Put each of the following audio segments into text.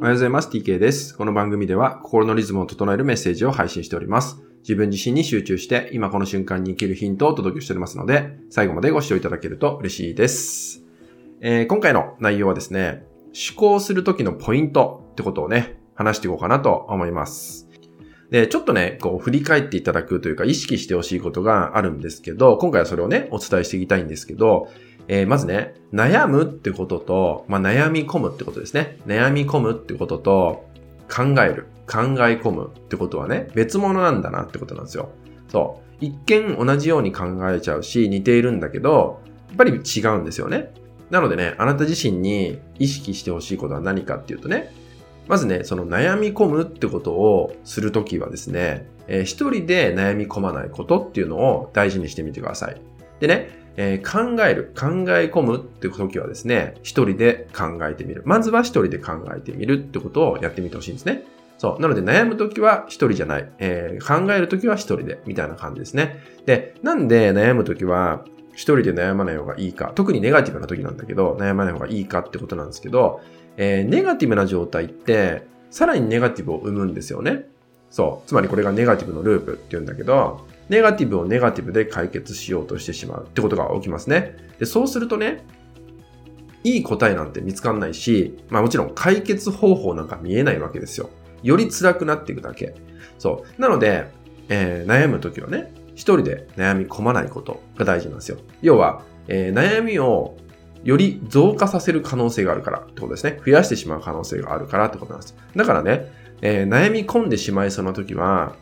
おはようございます。TK です。この番組では心のリズムを整えるメッセージを配信しております。自分自身に集中して今この瞬間に生きるヒントをお届けしておりますので、最後までご視聴いただけると嬉しいです。えー今回の内容はですね、思考する時のポイントってことをね、話していこうかなと思います。で、ちょっとね、こう振り返っていただくというか意識してほしいことがあるんですけど、今回はそれをね、お伝えしていきたいんですけど、えーまずね、悩むってことと、まあ、悩み込むってことですね。悩み込むってことと、考える、考え込むってことはね、別物なんだなってことなんですよ。そう。一見同じように考えちゃうし、似ているんだけど、やっぱり違うんですよね。なのでね、あなた自身に意識してほしいことは何かっていうとね、まずね、その悩み込むってことをするときはですね、えー一人で悩み込まないことっていうのを大事にしてみてください。でね、えー考える、考え込むって時はですね、一人で考えてみる。まずは一人で考えてみるってことをやってみてほしいんですね。そう。なので悩む時は一人じゃない。えー考える時は一人で、みたいな感じですね。で、なんで悩む時は一人で悩まない方がいいか。特にネガティブな時なんだけど、悩まない方がいいかってことなんですけど、えーネガティブな状態って、さらにネガティブを生むんですよね。そう。つまりこれがネガティブのループって言うんだけど、ネガティブをネガティブで解決しようとしてしまうってことが起きますね。で、そうするとね、いい答えなんて見つかんないし、まあもちろん解決方法なんか見えないわけですよ。より辛くなっていくだけ。そう。なので、えー悩むときはね、一人で悩み込まないことが大事なんですよ。要は、えー悩みをより増加させる可能性があるからってことですね。増やしてしまう可能性があるからってことなんです。だからね、えー悩み込んでしまいそうな時は、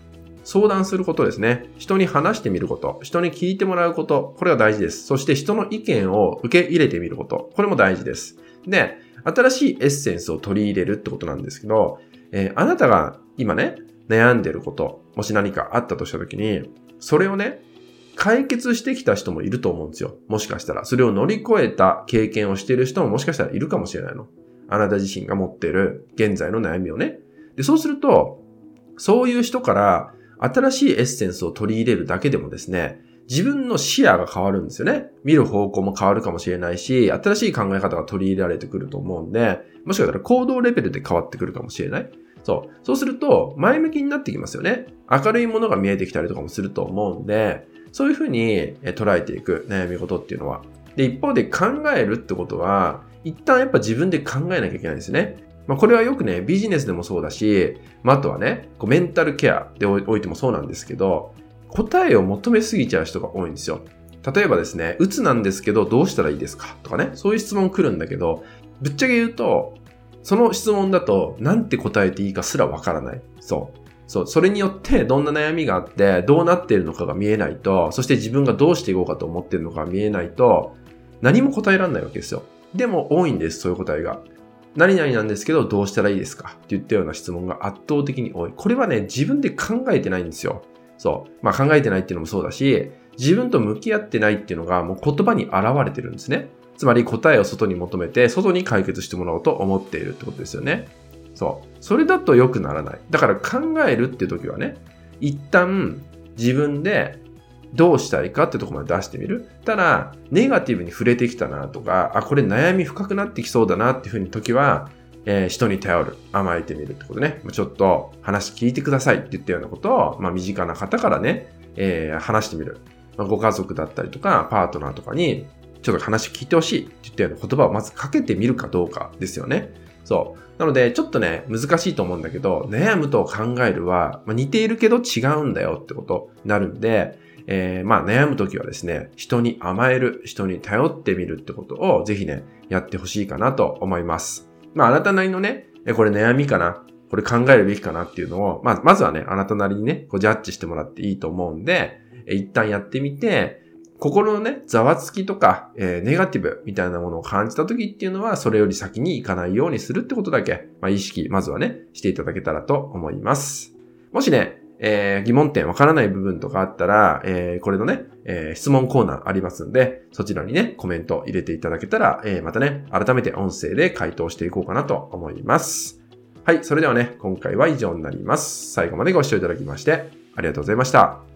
相談することですね。人に話してみること。人に聞いてもらうこと。これは大事です。そして人の意見を受け入れてみること。これも大事です。で、新しいエッセンスを取り入れるってことなんですけど、えーあなたが今ね、悩んでること、もし何かあったとした時に、それをね、解決してきた人もいると思うんですよ。もしかしたら。それを乗り越えた経験をしている人ももしかしたらいるかもしれないの。あなた自身が持っている現在の悩みをね。で、そうすると、そういう人から新しいエッセンスを取り入れるだけでもですね、自分の視野が変わるんですよね。見る方向も変わるかもしれないし、新しい考え方が取り入れられてくると思うんで、もしかしたら行動レベルで変わってくるかもしれない。そう。そうすると、前向きになってきますよね。明るいものが見えてきたりとかもすると思うんで、そういうふうに捉えていく悩み事っていうのは。で、一方で考えるってことは、一旦やっぱ自分で考えなきゃいけないんですね。まあ、これはよくね、ビジネスでもそうだし、まあ、あとはね、こうメンタルケアでおいてもそうなんですけど、答えを求めすぎちゃう人が多いんですよ。例えばですね、うつなんですけどどうしたらいいですか？とかね、そういう質問来るんだけど、ぶっちゃけ言うと、その質問だと、なんて答えていいかすらわからない。そう。そう。それによって、どんな悩みがあって、どうなっているのかが見えないと、そして自分がどうしていこうかと思っているのかが見えないと、何も答えられないわけですよ。でも多いんです、そういう答えが。何々なんですけど、どうしたらいいですか？って言ったような質問が圧倒的に多い。これはね、自分で考えてないんですよ。そう。まあ考えてないっていうのもそうだし、自分と向き合ってないっていうのがもう言葉に現れてるんですね。つまり答えを外に求めて、外に解決してもらおうと思っているってことですよね。そう。それだと良くならない。だから考えるって時はね、一旦自分でどうしたいかってとこまで出してみる？ただ、ネガティブに触れてきたなとか、あ、これ悩み深くなってきそうだなっていうふうに時は、えー人に頼る、甘えてみるってことね。ちょっと話聞いてくださいって言ったようなことを、まあ、身近な方からね、えー話してみる。まあ、ご家族だったりとか、パートナーとかに、ちょっと話聞いてほしいって言ったような言葉をまずかけてみるかどうかですよね。そう。なので、ちょっとね、難しいと思うんだけど、悩むと考えるは、まあ、似ているけど違うんだよってことになるんで、えーまあ悩むときはですね、人に甘える、人に頼ってみるってことをぜひね、やってほしいかなと思います。まああなたなりのね、これ悩みかな、これ考えるべきかなっていうのを、まあまずはね、あなたなりにね、こうジャッジしてもらっていいと思うんで、一旦やってみて、心のね、ざわつきとか、えーネガティブみたいなものを感じた時っていうのは、それより先に行かないようにするってことだけ、まあ意識、まずはね、していただけたらと思います。もしね、えー疑問点わからない部分とかあったら、えーこれのね、えー質問コーナーありますんで、そちらにね、コメント入れていただけたら、えーまたね、改めて音声で回答していこうかなと思います。はい、それではね、今回は以上になります。最後までご視聴いただきまして、ありがとうございました。